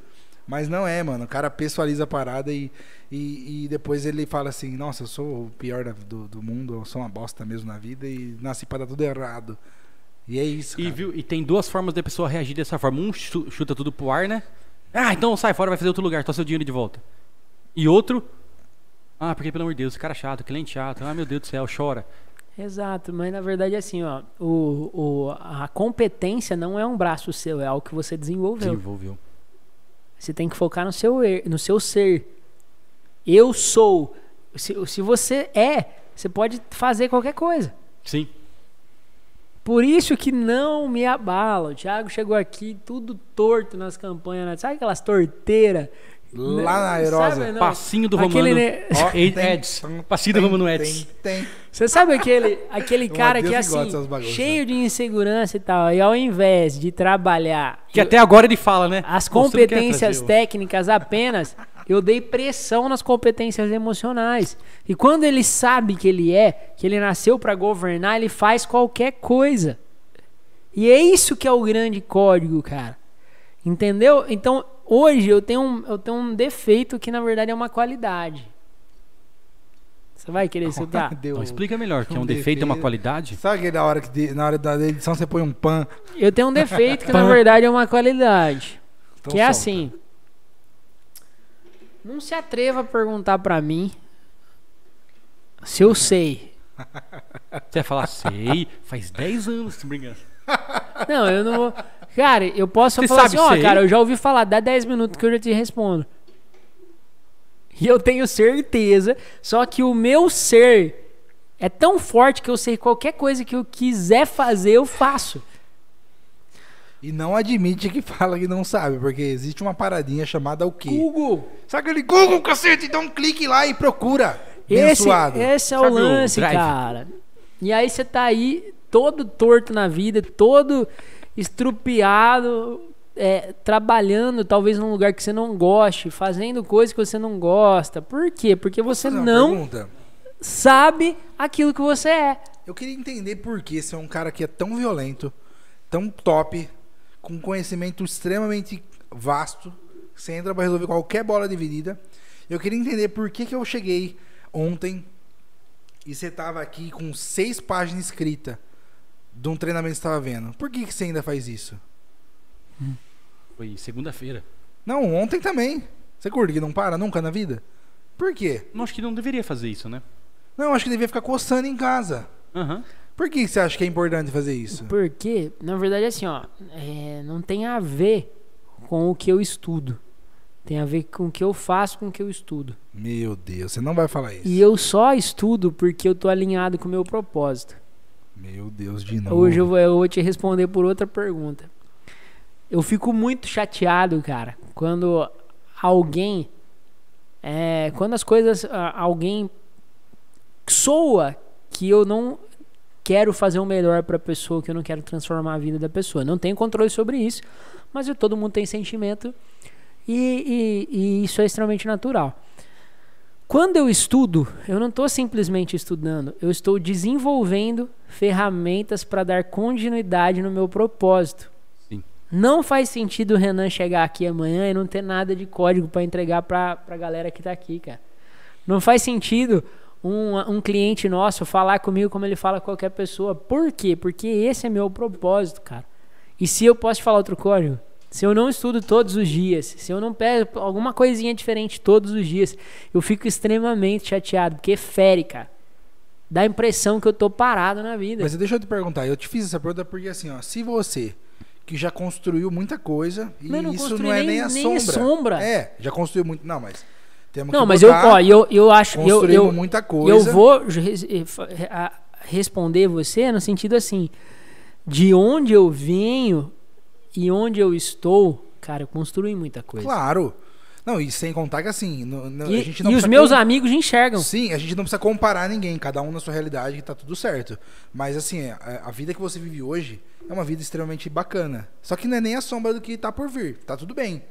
Mas não é, mano. O cara pessoaliza a parada e, e, e depois ele fala assim: Nossa, eu sou o pior do, do mundo, eu sou uma bosta mesmo na vida e nasci pra dar tudo errado. E é isso. E, cara. viu, e tem duas formas da pessoa reagir dessa forma. Um chu- chuta tudo pro ar, né? Ah, então sai fora, vai fazer outro lugar, tô seu dinheiro de volta. E outro. Ah, porque pelo amor de Deus, esse cara é chato, cliente chato. Ah, meu Deus do céu, chora. Exato, mas na verdade é assim, ó, o, o, a competência não é um braço seu, é algo que você desenvolveu. Desenvolveu. Você tem que focar no seu, er- no seu ser. Eu sou. Se, se você é, você pode fazer qualquer coisa. Sim. Por isso que não me abala. O Thiago chegou aqui tudo torto nas campanhas. né? Sabe aquelas torteiras? Lá na Aerosa. Passinho do Aquele Romano. Ed- tem- Eds. Passinho do Romano Eds. Tem, tem. Você sabe aquele, aquele cara que é assim, cheio de insegurança e tal, e ao invés de trabalhar Que até agora ele fala, né? as competências trazer técnicas apenas, eu dei pressão nas competências emocionais. E quando ele sabe que ele é, que ele nasceu para governar, ele faz qualquer coisa. E é isso que é o grande código, cara. Entendeu? Então, hoje eu tenho um, eu tenho um defeito que na verdade é uma qualidade. Você vai querer citar? Deu- Então, explica melhor, que é um um defeito e uma qualidade. Sabe aquele da hora que de- na hora da edição você põe um pan? Eu tenho um defeito que na verdade é uma qualidade. Então que é solta. assim. Não se atreva a perguntar pra mim se eu sei. Você vai falar, sei, faz 10 anos que brincando. Não, eu não vou. Cara, eu posso Você falar sabe assim, ó, sei? cara, eu já ouvi falar, dá 10 minutos que eu já te respondo. E eu tenho certeza, só que o meu ser é tão forte que eu sei qualquer coisa que eu quiser fazer, eu faço. E não admite que fala que não sabe, porque existe uma paradinha chamada o quê? Google. Sabe aquele Google, cacete? Dá um clique lá e procura. Esse, esse é o Sabe o lance, Drive? cara. E aí você tá aí todo torto na vida, todo estrupiado, é, trabalhando talvez num lugar que você não goste, fazendo coisas que você não gosta. Por quê? Porque você não pergunta? sabe aquilo que você é. Eu queria entender por que você é um cara que é tão violento, tão top, com conhecimento extremamente vasto. Você entra pra resolver qualquer bola dividida. Eu queria entender por que, que eu cheguei ontem e você tava aqui com seis páginas escritas de um treinamento que você tava vendo. Por que, que você ainda faz isso? Foi segunda-feira. Não, ontem também. Você curte que não para nunca na vida? Por quê? Não acho que não deveria fazer isso, né? Não, acho que devia ficar coçando em casa. Aham. Por que você acha que é importante fazer isso? Porque, na verdade, assim, ó, é, não tem a ver com o que eu estudo. Tem a ver com o que eu faço com o que eu estudo. Meu Deus, você não vai falar isso. E eu só estudo porque eu tô alinhado com o meu propósito. Meu Deus, de novo. Hoje eu vou, eu vou te responder por outra pergunta. Eu fico muito chateado, cara, quando alguém. É, quando as coisas. Alguém soa que eu não quero fazer o melhor pra pessoa, que eu não quero transformar a vida da pessoa. Não tenho controle sobre isso, mas eu- todo mundo tem sentimento e, e- e isso é extremamente natural. Quando eu estudo, eu não estou simplesmente estudando, eu estou desenvolvendo ferramentas para dar continuidade no meu propósito. Sim. Não faz sentido o Renan chegar aqui amanhã e não ter nada de código para entregar para a galera que está aqui, cara. Não faz sentido um, um cliente nosso falar comigo como ele fala com qualquer pessoa. Por quê? Porque esse é meu propósito, cara. E se eu posso falar outro código? Se eu não estudo todos os dias, se eu não pego alguma coisinha diferente todos os dias, eu fico extremamente chateado, porque fere, cara. Dá a impressão que eu tô parado na vida. Mas deixa eu te perguntar, eu te fiz essa pergunta porque assim, ó, se você que já construiu muita coisa e não isso não é nem- nem, a nem sombra. sombra. É, já construiu muito. Não, mas temos não, que mas eu, botar, ó, eu, eu acho eu, eu, muita eu coisa. vou re- a- responder você no sentido assim, de onde eu venho e onde eu estou, cara, eu construí muita coisa. Claro. Não, e sem contar que assim, no- no- E, a gente não e os meus com- amigos enxergam. Sim, a gente não precisa comparar ninguém, cada um na sua realidade que tá tudo certo. Mas assim, a, a vida que você vive hoje é uma vida extremamente bacana. Só que não é nem a sombra do que tá por vir, tá tudo bem.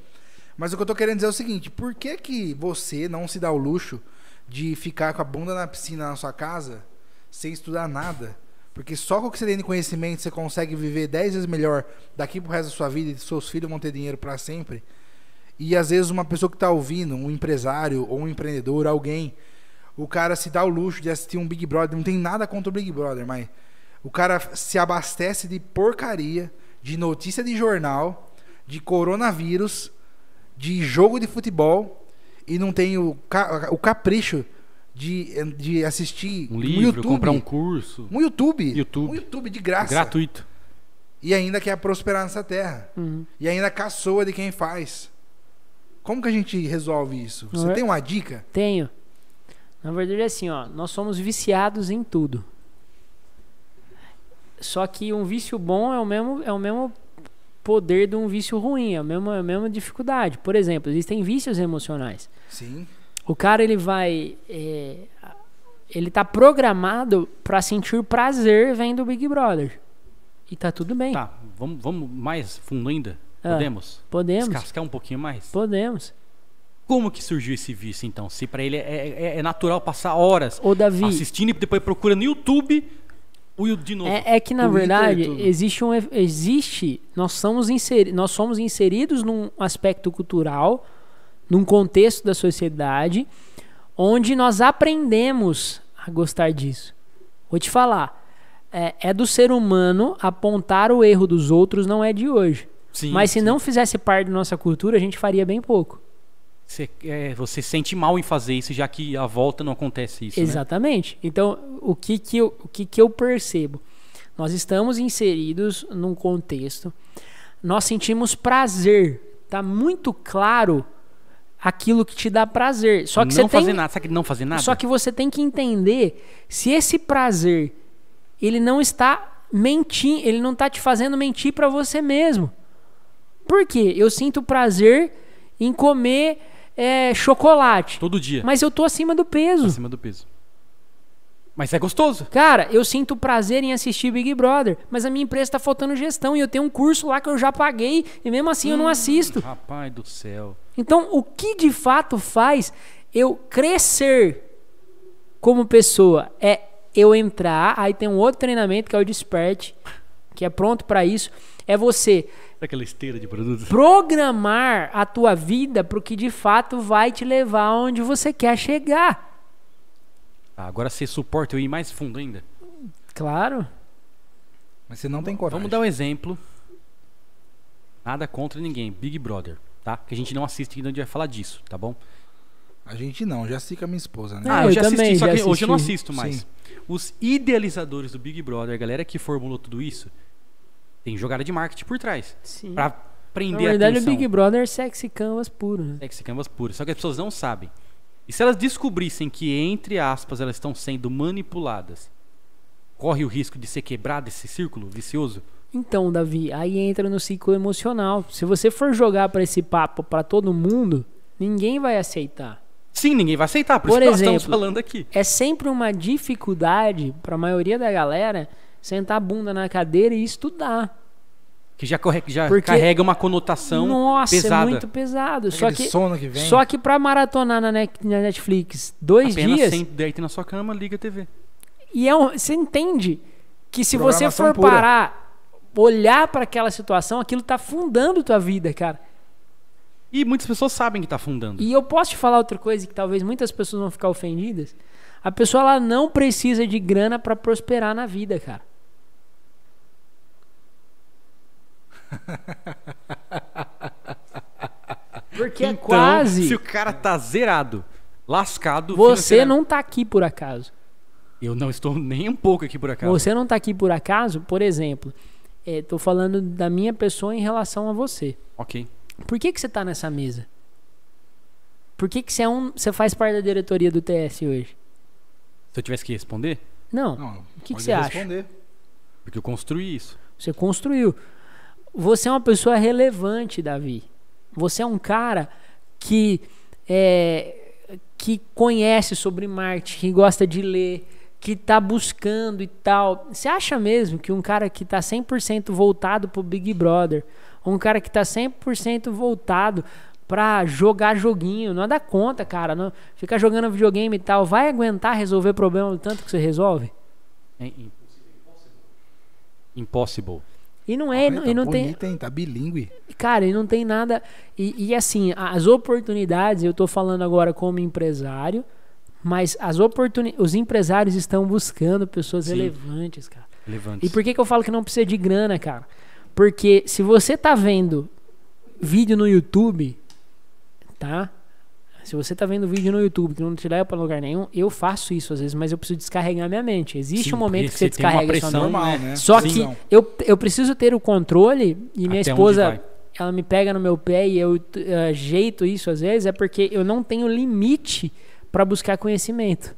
Mas o que eu tô querendo dizer é o seguinte, por que que você não se dá o luxo de ficar com a bunda na piscina na sua casa sem estudar nada? Porque só com o que você tem de conhecimento você consegue viver 10 vezes melhor daqui pro resto da sua vida e seus filhos vão ter dinheiro para sempre. E às vezes uma pessoa que está ouvindo, um empresário ou um empreendedor, alguém, o cara se dá o luxo de assistir um Big Brother, não tem nada contra o Big Brother, mas o cara se abastece de porcaria, de notícia de jornal, de coronavírus, de jogo de futebol e não tem o, ca- o capricho de, de assistir Um no livro, YouTube, comprar um curso. um YouTube, YouTube. um YouTube de graça Gratuito. e ainda quer prosperar nessa terra. Uhum. E ainda caçoa de quem faz. Como que a gente resolve isso? Você Não é- tem uma dica? Tenho. Na verdade é assim, ó, nós somos viciados em tudo. Só que um vício bom é o mesmo, é o mesmo poder de um vício ruim, é a mesma, é a mesma dificuldade. Por exemplo, existem vícios emocionais. Sim. O cara ele vai, é, ele tá programado pra sentir prazer vendo o Big Brother. E tá tudo bem. Tá, vamos, vamos mais fundo ainda? Ah. Podemos? Podemos. Descascar um pouquinho mais? Podemos. Como que surgiu esse vício, então? Se pra ele é, é- é natural passar horas Ô Davi, assistindo e depois procura no YouTube o de novo. É, é que na Twitter, verdade existe um existe nós somos inseri, nós somos inseridos num aspecto cultural, num contexto da sociedade, onde nós aprendemos a gostar disso. Vou te falar, é, é do ser humano apontar o erro dos outros, não é de hoje. Sim, Mas se sim. não fizesse parte da nossa cultura, a gente faria bem pouco. Você, é, você sente mal em fazer isso, já que a volta não acontece isso, né? Exatamente. Então, o que que eu, o que que eu percebo? Nós estamos inseridos num contexto, nós sentimos prazer. Tá muito claro aquilo que te dá prazer. Só que não você fazer tem, nada. Sabe que não fazer nada? só que você tem que entender se esse prazer ele não está mentindo, ele não está te fazendo mentir para você mesmo. Por quê? Eu sinto prazer em comer é, chocolate, Todo dia. mas eu tô acima do peso. Acima do peso. Mas é gostoso. Cara, eu sinto prazer em assistir Big Brother, mas a minha empresa tá faltando gestão e eu tenho um curso lá que eu já paguei e mesmo assim eu não assisto. Rapaz do céu. Então, o que de fato faz eu crescer como pessoa é eu entrar, aí tem um outro treinamento que é o Desperte, que é pronto para isso, é você Aquela esteira de produtos. programar a tua vida pro que de fato vai te levar aonde você quer chegar. Ah, agora você suporta eu ir mais fundo ainda? Claro. Mas você não tem coragem. Vamos dar um exemplo. Nada contra ninguém. Big Brother, tá? Que a gente não assiste ainda, a gente vai falar disso, tá bom? A gente não, já fica minha esposa, né? Não, ah, eu eu já também assisti, só já que hoje eu não assisti. assisto mais. Sim. Os idealizadores do Big Brother, a galera que formulou tudo isso, tem jogada de marketing por trás. Sim. Pra Na prender a verdade, o atenção. Big Brother é sexy canvas puro. Né? Sexy canvas pura. Só que as pessoas não sabem. E se elas descobrissem que, entre aspas, elas estão sendo manipuladas, corre o risco de ser quebrado esse círculo vicioso? Então, Davi, aí entra no ciclo emocional. Se você for jogar para esse papo para todo mundo, ninguém vai aceitar. Sim, ninguém vai aceitar, por, Por isso que nós estamos exemplo, falando aqui. É sempre uma dificuldade para a maioria da galera sentar a bunda na cadeira e estudar. Que já, corre, que já Porque- carrega uma conotação Nossa, pesada. é muito pesado. Só que, sono que vem. só que para maratonar na, Net- na Netflix dois Apenas dias, senta, deita na sua cama, liga a TV. e é um- você entende que se você for pura. parar, olhar para aquela situação, aquilo tá fundando tua vida, cara. E muitas pessoas sabem que tá afundando. E eu posso te falar outra coisa que talvez muitas pessoas vão ficar ofendidas. A pessoa ela não precisa de grana para prosperar na vida, cara. Porque é Então, quase se o cara tá zerado, lascado... você não tá aqui por acaso. Eu não estou nem um pouco aqui por acaso. Você não tá aqui por acaso, por exemplo. É, tô falando da minha pessoa em relação a você. Ok. Por que que você tá nessa mesa? Por que que você é um, você faz parte da diretoria do TS hoje? Se eu tivesse que responder, Não. Não, O que que você acha? responder. porque eu construí isso. Você construiu. Você é uma pessoa relevante, Davi. Você é um cara que é, que conhece sobre marketing, que gosta de ler, que está buscando e tal. Você acha mesmo que um cara que está 100% voltado pro Big Brother, um cara que está 100% voltado para jogar joguinho, não dá conta, cara, não ficar jogando videogame e tal, vai aguentar resolver problema do tanto que você resolve? É impossible. E não é, Ai, e tá não tem, bonito, hein? Tá bilíngue. Cara, e não tem nada. E, e, assim, as oportunidades, eu tô falando agora como empresário, mas as oportunidades. Os empresários estão buscando pessoas Sim. relevantes, cara. Relevantes. E por que, que eu falo que não precisa de grana, cara? Porque se você tá vendo vídeo no YouTube, tá? Se você tá vendo vídeo no YouTube que não te leva pra lugar nenhum, eu faço isso às vezes, mas eu preciso descarregar minha mente. Existe Sim, um momento que você descarrega sua pressão, mente. Normal, né? Só Sim. que Não. eu, eu preciso ter o controle e minha Até esposa, ela me pega no meu pé e eu eh, ajeito isso às vezes, é porque eu não tenho limite pra buscar conhecimento.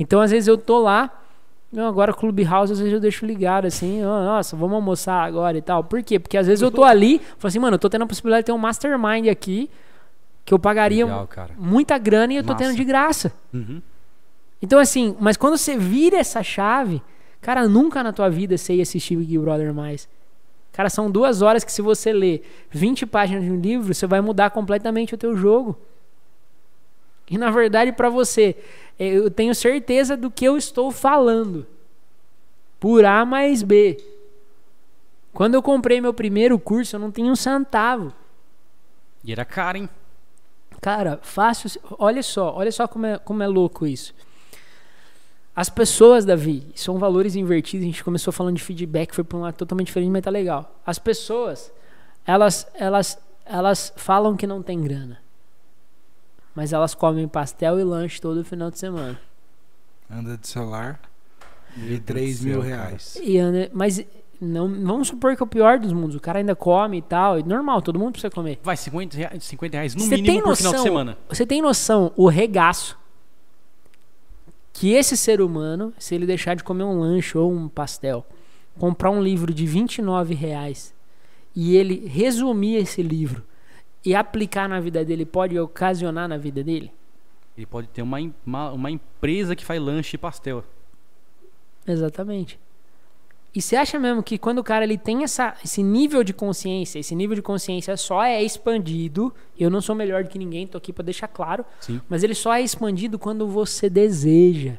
Então às vezes eu tô lá, não, agora Clubhouse às vezes eu deixo ligado assim, ó, nossa, vamos almoçar agora e tal. Por quê? Porque às vezes eu tô ali, falo assim, mano, eu tô tendo a possibilidade de ter um mastermind aqui que eu pagaria Legal, muita grana e eu tô Massa. tendo de graça. Uhum. Então, assim, mas quando você vira essa chave, cara, nunca na tua vida você ia assistir Big Brother mais. Cara, são duas horas que se você ler 20 páginas de um livro, você vai mudar completamente o teu jogo. E na verdade, pra você, eh, eu tenho certeza do que eu estou falando. Por A mais B. Quando eu comprei meu primeiro curso, eu não tinha um centavo. E era caro, hein? Cara, fácil. Olha só, olha só como é, como é louco isso. As pessoas, Davi, são valores invertidos. A gente começou falando de feedback, foi para um lado totalmente diferente, mas tá legal. As pessoas, elas, elas, elas falam que não tem grana, mas elas comem pastel e lanche todo final de semana. Anda de celular Deus 3 do mil reais. E anda- mas não, vamos supor que é o pior dos mundos. O cara ainda come e tal. E normal, todo mundo precisa comer. Vai, 50 reais, 50 reais no mínimo por final de noção- semana. Você tem noção o regaço que esse ser humano, se ele deixar de comer um lanche ou um pastel, comprar um livro de 29 reais e ele resumir esse livro e aplicar na vida dele, pode ocasionar na vida dele? Ele pode ter uma, uma, uma empresa que faz lanche e pastel. Exatamente. E você acha mesmo que quando o cara ele tem essa, esse nível de consciência, esse nível de consciência só é expandido, eu não sou melhor do que ninguém, tô aqui para deixar claro, Sim. mas ele só é expandido quando você deseja.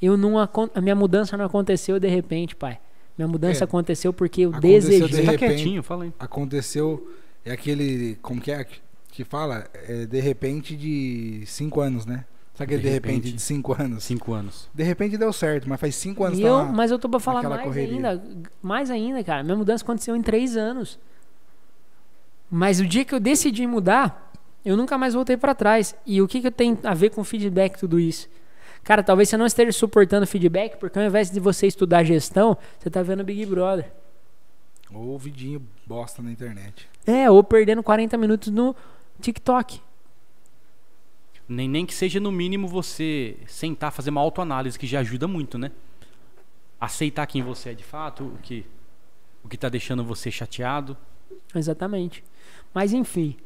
Eu não a minha mudança não aconteceu de repente, pai. Minha mudança É. aconteceu porque eu Aconteceu desejei. de Você tá repente- quietinho, fala aí. Aconteceu. É aquele. Como que é? Que fala? É de repente de 5 anos, né? Sabe aquele De de repente, repente. de 5 anos? Cinco anos. De repente deu certo, mas faz 5 anos E tá eu, lá. mas eu tô pra falar mais correria. ainda, mais ainda, cara. Minha mudança aconteceu em três anos. Mas o dia que eu decidi mudar, eu nunca mais voltei pra trás. E o que, que tem a ver com feedback tudo isso? Cara, talvez você não esteja suportando feedback, porque ao invés de você estudar gestão, você tá vendo Big Brother. Ou vidinho bosta na internet. É, ou perdendo 40 minutos no TikTok. Nem, nem que seja no mínimo você sentar, fazer uma autoanálise, que já ajuda muito, né? Aceitar quem você é de fato, o que, o que tá deixando você chateado. Exatamente. Mas enfim.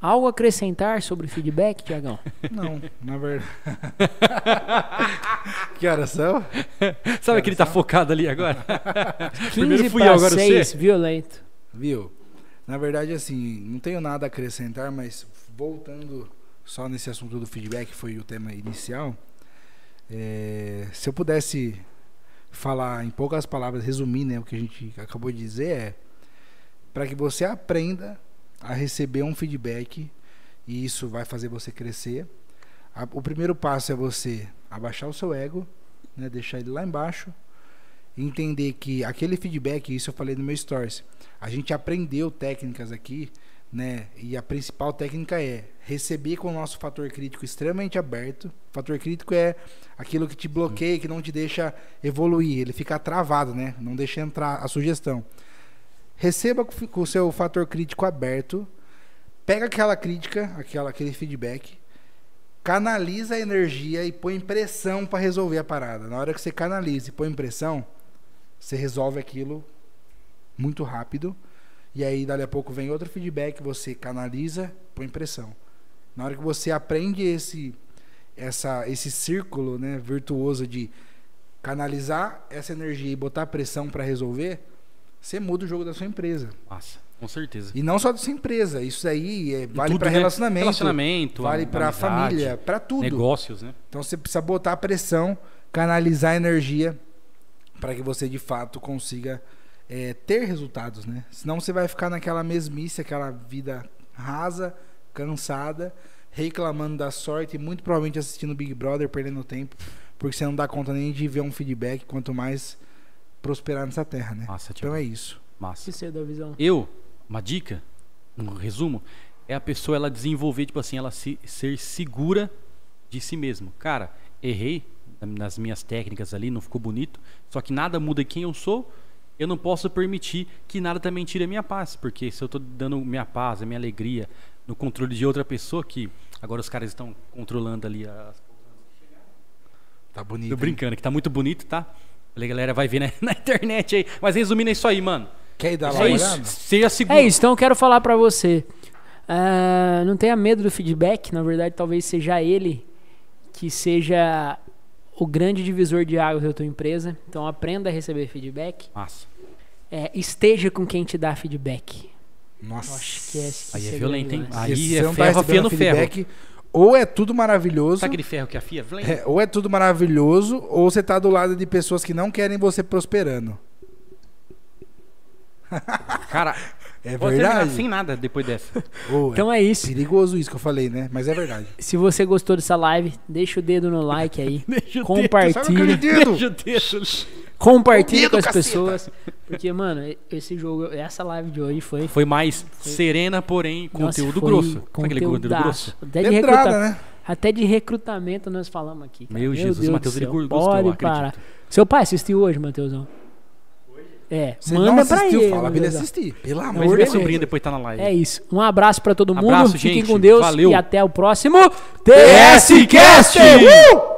Algo a acrescentar sobre feedback, Tiagão? Não, na verdade. que horas são? Sabe que ele tá focado ali agora? 15 Primeiro fui eu, agora 6, você. violento. Viu? Na verdade, assim, não tenho nada a acrescentar, mas voltando só nesse assunto do feedback, foi o tema inicial. é, se eu pudesse falar em poucas palavras, resumir né, o que a gente acabou de dizer, é para que você aprenda a receber um feedback e isso vai fazer você crescer. A- o primeiro passo é você abaixar o seu ego, né, deixar ele lá embaixo, entender que aquele feedback, isso eu falei no meu stories, a gente aprendeu técnicas aqui, né? E a principal técnica é receber com o nosso fator crítico extremamente aberto. Fator crítico é aquilo que te bloqueia, que não te deixa evoluir, ele fica travado, né? Não deixa entrar a sugestão. Receba com o seu fator crítico aberto, pega aquela crítica, aquela, aquele feedback, canaliza a energia e põe pressão para resolver a parada. Na hora que você canaliza e põe pressão, você resolve aquilo muito rápido. E aí, dali a pouco, vem outro feedback, você canaliza, põe pressão. Na hora que você aprende esse, essa, esse círculo né, virtuoso de canalizar essa energia e botar pressão para resolver, você muda o jogo da sua empresa. Massa, com certeza. E não só da sua empresa, isso aí é, vale para né? relacionamento, Relacionamento, vale para família, para tudo. Negócios, né? Então você precisa botar pressão, canalizar energia para que você de fato consiga é, ter resultados, né? Senão você vai ficar naquela mesmice, aquela vida rasa, cansada, reclamando da sorte e muito provavelmente assistindo Big Brother, perdendo tempo, porque você não dá conta nem de ver um feedback, quanto mais prosperar nessa terra, né? Massa, Então é isso. Massa. Que você da visão. Eu, uma dica, um resumo, é a pessoa ela desenvolver, tipo assim, ela se, ser segura de si mesmo. Cara, errei nas minhas técnicas ali, não ficou bonito, só que nada muda quem eu sou. Eu não posso permitir que nada também tire a minha paz, porque se eu tô dando minha paz, a minha alegria no controle de outra pessoa que agora os caras estão controlando ali as Tá bonito. Tô hein? brincando, que tá muito bonito, tá? A galera vai ver né, na internet aí. Mas resumindo é isso aí, mano. Quer ir dar lá É isso. Seja seguro. É isso, então eu quero falar pra você. Ah, não tenha medo do feedback, na verdade, talvez seja ele que seja o grande divisor de águas da tua empresa. Então aprenda a receber feedback. Massa. É, esteja com quem te dá feedback. Nossa. Eu acho que é esse Aí é violento, hein? lance. Aí se é tá ferro recebendo afiando ferro. feedback, Ou é tudo maravilhoso, Sabe aquele ferro que afia? É, ou é tudo maravilhoso, ou você tá do lado de pessoas que não querem você prosperando. Cara, É vou terminar verdade. sem nada depois dessa. Ô, Então é isso. perigoso isso que eu falei, né? Mas é verdade. Se você gostou dessa live, deixa o dedo no like aí. Deixa o compartilha. dedo? Deixa o dedo. Compartilha Dedo, com as caceta. pessoas. Porque, mano, esse jogo, essa live de hoje foi. Foi mais serena, porém, Nossa, conteúdo foi grosso. Sabe aquele conteúdo grosso? Até de, recruta- né? até de recrutamento nós falamos aqui. cara. Meu Jesus, Deus Matheus, ele gostou, Pode acredito. parar. Seu pai assistiu hoje, Matheusão? É, Você manda não pra assistiu, ele. fala pra ele assistir. Pelo amor Mas de minha. Deus. sobrinha depois tá na live. É isso. Um abraço pra todo mundo. Abraço, Fiquem gente. com Deus Valeu. e até o próximo TS Cast! Uh!